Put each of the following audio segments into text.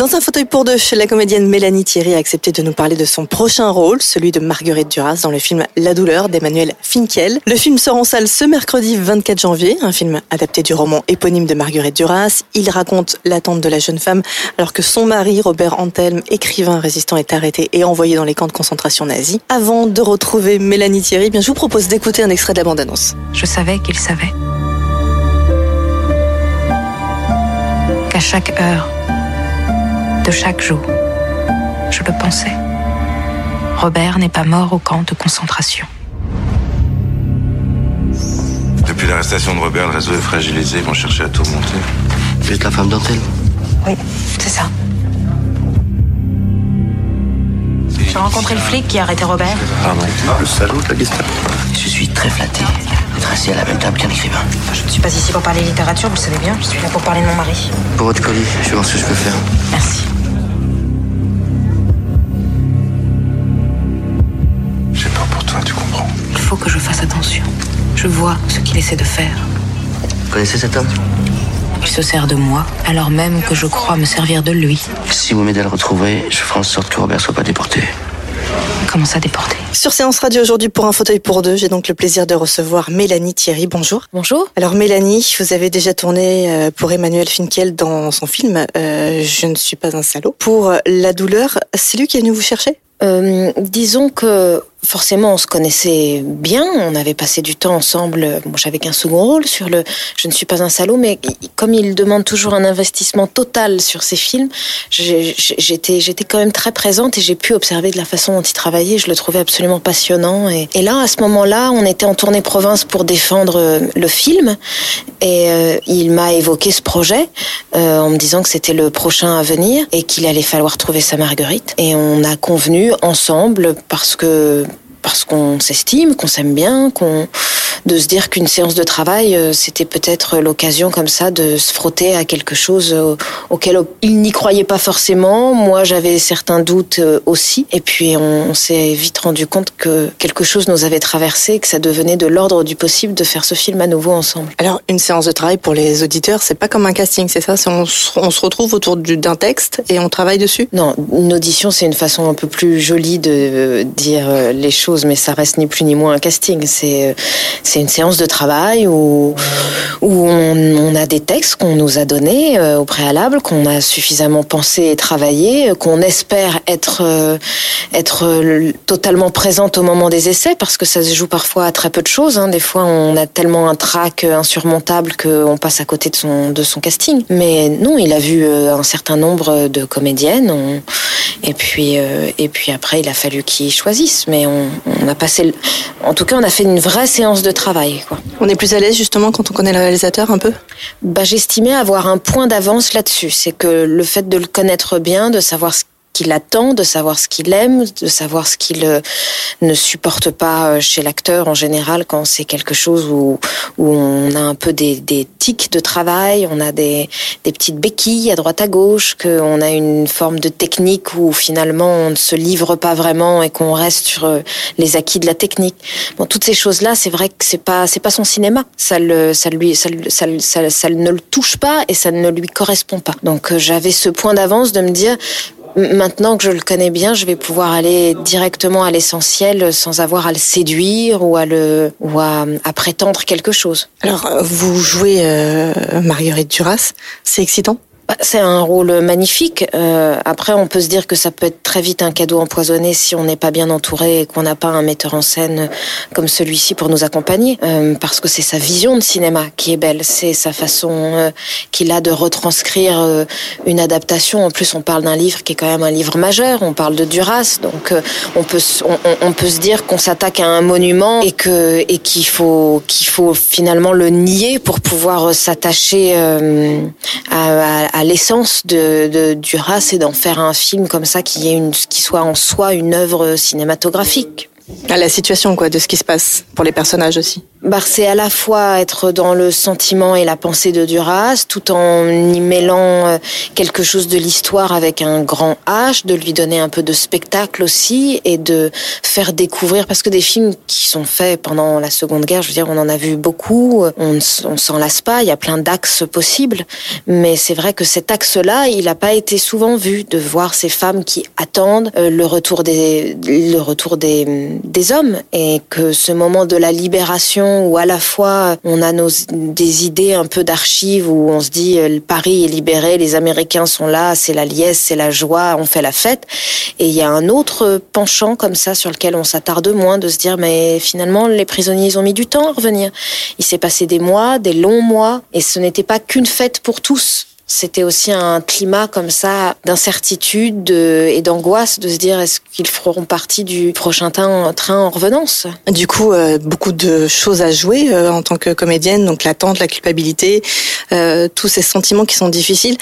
Dans un fauteuil pour deux, la comédienne Mélanie Thierry a accepté de nous parler de son prochain rôle, celui de Marguerite Duras dans le film La douleur d'Emmanuel Finkiel. Le film sort en salle ce mercredi 24 janvier, un film adapté du roman éponyme de Marguerite Duras. Il raconte l'attente de la jeune femme alors que son mari, Robert Antelme, écrivain résistant, est arrêté et envoyé dans les camps de concentration nazis. Avant de retrouver Mélanie Thierry, bien, je vous propose d'écouter un extrait de la bande-annonce. Je savais qu'il savait. Qu'à chaque heure, de chaque jour. Je le pensais. Robert n'est pas mort au camp de concentration. Depuis l'arrestation de Robert, le réseau est fragilisé. Ils vont chercher à tout remonter. Vous êtes la femme d'Antel Oui, c'est ça. J'ai rencontré le flic qui a arrêté Robert. Pardon. Le salaud de la Gestapo. Je suis très flatté d'être assis à la même table qu'un écrivain. Je ne suis pas ici pour parler littérature, vous le savez bien. Je suis là pour parler de mon mari. Pour votre colis, je vais voir ce que je peux faire. Merci. Faut que je fasse attention. Je vois ce qu'il essaie de faire. Vous connaissez cet homme? Il se sert de moi, alors même que je crois me servir de lui. Si vous m'aidez à le retrouver, je ferai en sorte que Robert soit pas déporté. Comment ça déporter Sur Séance Radio aujourd'hui pour un fauteuil pour deux, j'ai donc le plaisir de recevoir Mélanie Thierry. Bonjour. Bonjour. Alors Mélanie, vous avez déjà tourné euh, pour Emmanuel Finkiel dans son film euh, Je ne suis pas un salaud. Pour La douleur, c'est lui qui est venu vous chercher? Euh, disons que forcément on se connaissait bien, on avait passé du temps ensemble. Moi j'avais qu'un second rôle sur le Je ne suis pas un salaud, mais comme il demande toujours un investissement total sur ses films, j'étais j'étais quand même très présente et j'ai pu observer de la façon dont il travaillait. Je le trouvais absolument passionnant. Et, et là à ce moment-là, on était en tournée province pour défendre euh, le film et euh, il m'a évoqué ce projet euh, en me disant que c'était le prochain à venir et qu'il allait falloir trouver sa Marguerite. Et on a convenu ensemble parce que parce qu'on s'estime, qu'on s'aime bien, qu'on de se dire qu'une séance de travail, euh, c'était peut-être l'occasion comme ça de se frotter à quelque chose euh, auquel il n'y croyait pas forcément. Moi, j'avais certains doutes euh, aussi. Et puis, on, on s'est vite rendu compte que quelque chose nous avait traversé, que ça devenait de l'ordre du possible de faire ce film à nouveau ensemble. Alors une séance de travail pour les auditeurs, c'est pas comme un casting, c'est ça? On, se- on se retrouve autour du- d'un texte et on travaille dessus? Non, une audition, c'est une façon un peu plus jolie de dire les choses, mais ça reste ni plus ni moins un casting. C'est euh, une séance de travail où où on, a des textes qu'on nous a donnés euh, au préalable, qu'on a suffisamment pensé et travaillé, euh, qu'on espère être être totalement présente au moment des essais, parce que ça se joue parfois à très peu de choses. hein. Des fois, on a tellement un trac insurmontable qu'on passe à côté de son de son casting. Mais non, il a vu un certain nombre de comédiennes. et puis, et puis après, il a fallu qu'ils choisissent. Mais on, on a passé, le- en tout cas, on a fait une vraie séance de travail. Quoi. On est plus à l'aise justement quand on connaît le réalisateur un peu? Bah, j'estimais avoir un point d'avance là-dessus. C'est que le fait de le connaître bien, de savoir ce qu'il attend, de savoir ce qu'il aime, de savoir ce qu'il euh, ne supporte pas euh, chez l'acteur en général quand c'est quelque chose où, où on a un peu des, tics de travail, on a des, des petites béquilles à droite à gauche, qu'on a une forme de technique où finalement on ne se livre pas vraiment et qu'on reste sur euh, les acquis de la technique. Bon, toutes ces choses-là, c'est vrai que c'est pas c'est pas son cinéma. Ça le ça lui ça, ça, ça, ça ne le touche pas et ça ne lui correspond pas. Donc j'avais ce point d'avance de me dire Maintenant que je le connais bien, je vais pouvoir aller directement à l'essentiel sans avoir à le séduire ou à le ou à, à prétendre quelque chose. Alors euh, vous jouez euh, Marguerite Duras, c'est excitant? C'est un rôle magnifique. Euh, après, on peut se dire que ça peut être très vite un cadeau empoisonné si on n'est pas bien entouré et qu'on n'a pas un metteur en scène comme celui-ci pour nous accompagner. Euh, parce que c'est sa vision de cinéma qui est belle. C'est sa façon euh, qu'il a de retranscrire euh, une adaptation. En plus, on parle d'un livre qui est quand même un livre majeur. On parle de Duras. Donc, euh, on, peut, on, on, peut se dire qu'on s'attaque à un monument et que et qu'il faut, qu'il faut finalement le nier pour pouvoir s'attacher à, à, à l'essence de, de Duras et d'en faire un film comme ça qui, est une, qui soit en soi une œuvre cinématographique. À la situation, quoi, de ce qui se passe pour les personnages aussi. Bah, c'est à la fois être dans le sentiment et la pensée de Duras, tout en y mêlant euh, quelque chose de l'histoire avec un grand H, de lui donner un peu de spectacle aussi et de faire découvrir, parce que des films qui sont faits pendant la Seconde Guerre, je veux dire, on en a vu beaucoup, on, on s'en lasse pas, il y a plein d'axes possibles, mais c'est vrai que cet axe-là, il n'a pas été souvent vu, de voir ces femmes qui attendent euh, le retour des, le retour des, des hommes et que ce moment de la libération où à la fois on a nos, des idées un peu d'archives où on se dit euh, Paris est libéré, les Américains sont là, c'est la liesse, c'est la joie, on fait la fête. Et il y a un autre penchant comme ça sur lequel on s'attarde moins de se dire mais finalement les prisonniers ils ont mis du temps à revenir. Il s'est passé des mois, des longs mois et ce n'était pas qu'une fête pour tous c'était aussi un climat comme ça d'incertitude et d'angoisse de se dire est-ce qu'ils feront partie du prochain train en revenance? Du coup, euh, beaucoup de choses à jouer euh, en tant que comédienne, donc l'attente, la culpabilité, euh, tous ces sentiments qui sont difficiles.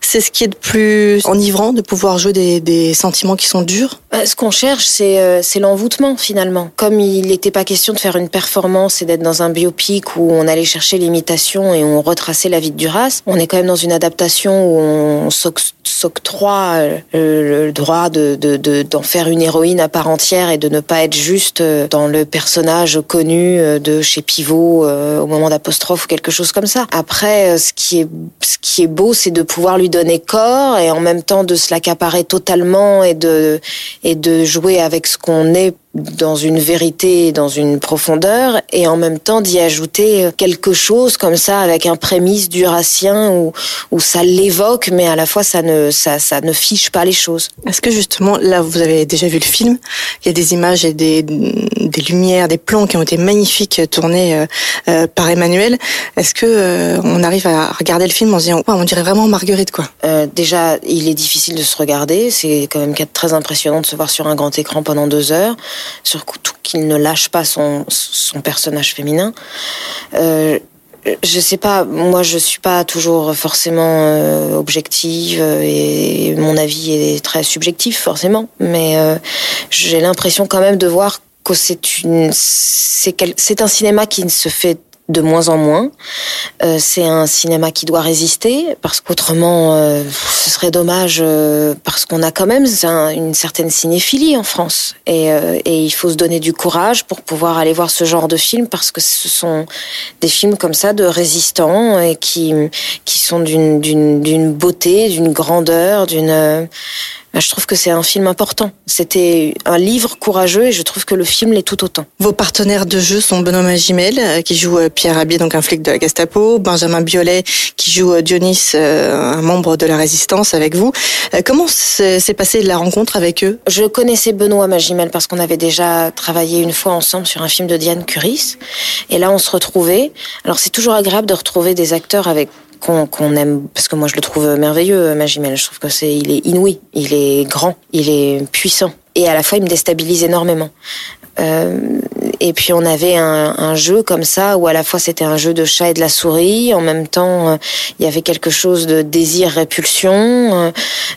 C'est ce qui est de plus enivrant de pouvoir jouer des, des sentiments qui sont durs. Bah, ce qu'on cherche, c'est euh, c'est l'envoûtement finalement. Comme il n'était pas question de faire une performance et d'être dans un biopic où on allait chercher l'imitation et on retraçait la vie de Duras, on est quand même dans une adaptation où on s'octroie euh, le droit de d'en de, d'en faire une héroïne à part entière et de ne pas être juste euh, dans le personnage connu de chez Pivot au moment d'apostrophe ou quelque chose comme ça. Après, ce qui est ce qui est beau, c'est de pouvoir lui donner corps et en même temps de se l'accaparer totalement et de et de jouer avec ce qu'on est dans une vérité, dans une profondeur, et en même temps d'y ajouter quelque chose comme ça avec un prémisse durassien où, où ça l'évoque, mais à la fois ça ne, ça, ça ne fiche pas les choses. Est-ce que justement, là vous avez déjà vu le film, il y a des images et des, des lumières, des plans qui ont été magnifiques tournés euh, euh par Emmanuel. Est-ce que euh, on arrive à regarder le film en se disant, on dirait vraiment Marguerite quoi? Euh, Déjà, il est difficile de se regarder, c'est quand même très impressionnant de se voir sur un grand écran pendant deux heures surtout qu'il ne lâche pas son, son personnage féminin. Euh, je sais pas, moi je suis pas toujours forcément euh, objective euh, et mon avis est très subjectif forcément, mais euh, j'ai l'impression quand même de voir que c'est une c'est un cinéma qui ne se fait de moins en moins. Euh, c'est un cinéma qui doit résister parce qu'autrement, euh, ce serait dommage euh, parce qu'on a quand même une certaine cinéphilie en France et, et, il faut se donner du courage pour pouvoir aller voir ce genre de film parce que ce sont des films comme ça de résistants et qui qui sont d'une d'une beauté, d'une grandeur, d'une je trouve que c'est un film important. C'était un livre courageux et je trouve que le film l'est tout autant. Vos partenaires de jeu sont Benoît Magimel, euh, qui joue euh, Pierre Abier, donc un flic de la Gestapo, Benjamin Biolay, qui joue euh, Dionys, un membre de la résistance avec vous. Comment s'est passée la rencontre avec eux? Je connaissais Benoît Magimel parce qu'on avait déjà travaillé une fois ensemble sur un film de Diane Curis. Et là, on se retrouvait. Alors, c'est toujours agréable de retrouver des acteurs avec qu'on aime parce que moi je le trouve merveilleux Magimel. Je trouve que c'est il est inouï il est grand il est puissant. Et à la fois il me déstabilise énormément. Euh, et puis on avait un, un, jeu comme ça où à la fois c'était un jeu de chat et de la souris, en même temps euh, il y avait quelque chose de désir-répulsion. Euh,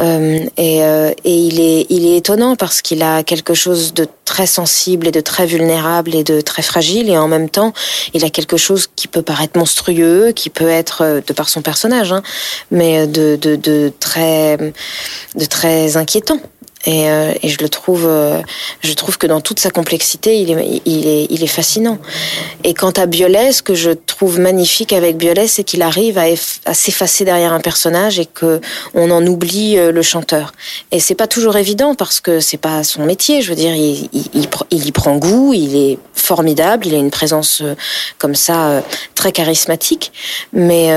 euh et, et il est il est étonnant parce qu'il a quelque chose de très sensible et de très vulnérable et de très fragile et en même temps il a quelque chose qui peut paraître monstrueux, qui peut être de par son personnage, hein, mais de, de, de très de très inquiétant. Et, euh, et, je le trouve, euh, je trouve que dans toute sa complexité, il est, il est, il est fascinant. Et quant à Biolay, ce que je trouve magnifique avec Biolay, c'est qu'il arrive à, s'effacer derrière un personnage et que on en oublie euh, le chanteur. Et c'est pas toujours évident parce que c'est pas son métier. Je veux dire, il, il, il, y prend goût, il est formidable. Il a une présence comme ça très charismatique, mais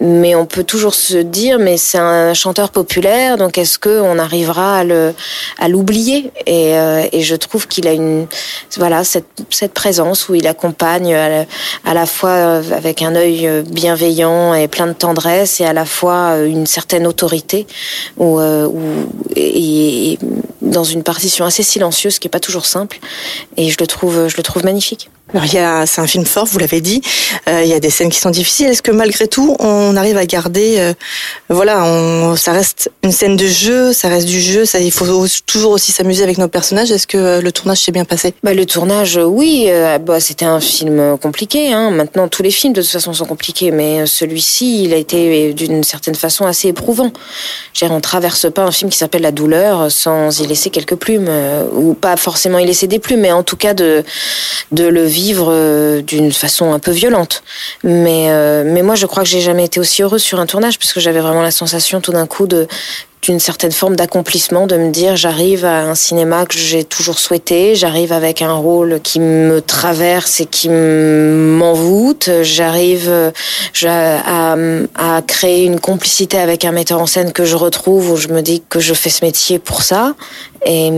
mais on peut toujours se dire, mais c'est un chanteur populaire, donc est-ce que on arrivera à le à l'oublier? Et, et je trouve qu'il a une voilà cette cette présence où il accompagne à à la fois avec un œil bienveillant et plein de tendresse et à la fois une certaine autorité ou, et, dans une partition assez silencieuse qui est pas toujours simple et je le trouve je le trouve magnifique. Alors, c'est un film fort, vous l'avez dit. Euh, il y a des scènes qui sont difficiles. Est-ce que malgré tout, on arrive à garder, euh, voilà, ça reste une scène de jeu, ça reste du jeu. Il faut toujours aussi s'amuser avec nos personnages. Est-ce que euh, le tournage s'est bien passé? Bah, le tournage, oui. bah, c'était un film compliqué. Hein. Maintenant, tous les films de toute façon sont compliqués, mais celui-ci, il a été d'une certaine façon assez éprouvant. Dire, on traverse pas un film qui s'appelle La douleur sans y laisser quelques plumes, ou pas forcément y laisser des plumes, mais en tout cas de de le vivre euh, d'une façon un peu violente. Mais, euh, mais moi, je crois que j'ai jamais été aussi heureuse sur un tournage, puisque j'avais vraiment la sensation tout d'un coup de d'une certaine forme d'accomplissement, de me dire j'arrive à un cinéma que j'ai toujours souhaité, j'arrive avec un rôle qui me traverse et qui m'envoûte, j'arrive à, à créer une complicité avec un metteur en scène que je retrouve où je me dis que je fais ce métier pour ça et,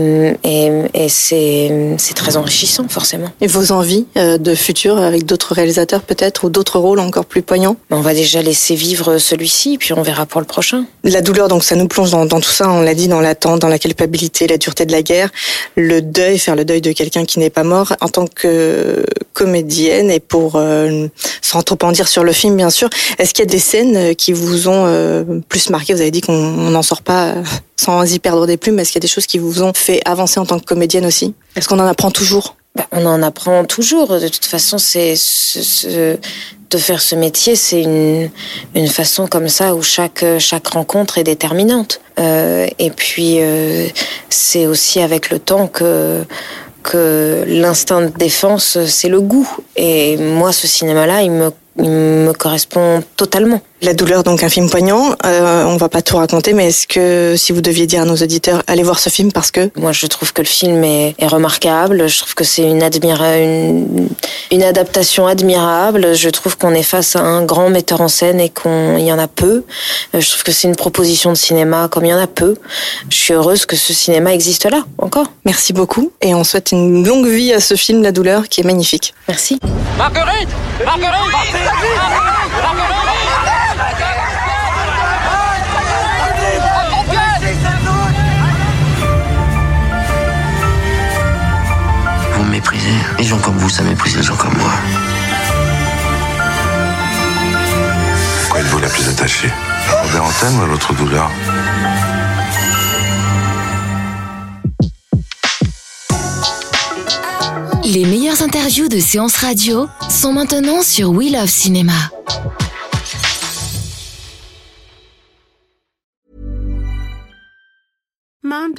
et, et c'est très enrichissant forcément. Et vos envies euh, de futur avec d'autres réalisateurs peut-être ou d'autres rôles encore plus poignants? On va déjà laisser vivre celui-ci puis on verra pour le prochain. La douleur donc ça nous plonge dans, dans tout ça, on l'a dit, dans l'attente, dans la culpabilité, la dureté de la guerre, le deuil, faire le deuil de quelqu'un qui n'est pas mort en tant que comédienne et pour euh, sans trop en dire sur le film bien sûr, est-ce qu'il y a des scènes qui vous ont euh, plus marqué? Vous avez dit qu'on n'en sort pas sans y perdre des plumes. Est-ce qu'il y a des choses qui vous ont fait avancer en tant que comédienne aussi? Est-ce qu'on en apprend toujours? Bah, on en apprend toujours. De toute façon, c'est de faire ce métier, c'est une, une façon comme ça où chaque chaque rencontre est déterminante. Euh, et puis euh, c'est aussi avec le temps que que l'instinct de défense, c'est le goût. Et moi, ce cinéma-là, il me il me correspond totalement. La douleur, donc un film poignant. Euh, on va pas tout raconter, mais est-ce que si vous deviez dire à nos auditeurs, allez voir ce film parce que moi je trouve que le film est, est remarquable. Je trouve que c'est une, admira une, une adaptation admirable. Je trouve qu'on est face à un grand metteur en scène et qu'on y en a peu. Euh, je trouve que c'est une proposition de cinéma comme il y en a peu. Je suis heureuse que ce cinéma existe là encore. Merci beaucoup et on souhaite une longue vie à ce film La douleur qui est magnifique. Merci. Marguerite Marguerite me Les gens comme vous, ça méprise les gens comme moi. Quoi êtes-vous la plus attachée Robert Antenne ou à l'autre douleur Les meilleures interviews de séances radio sont maintenant sur We Love Cinéma.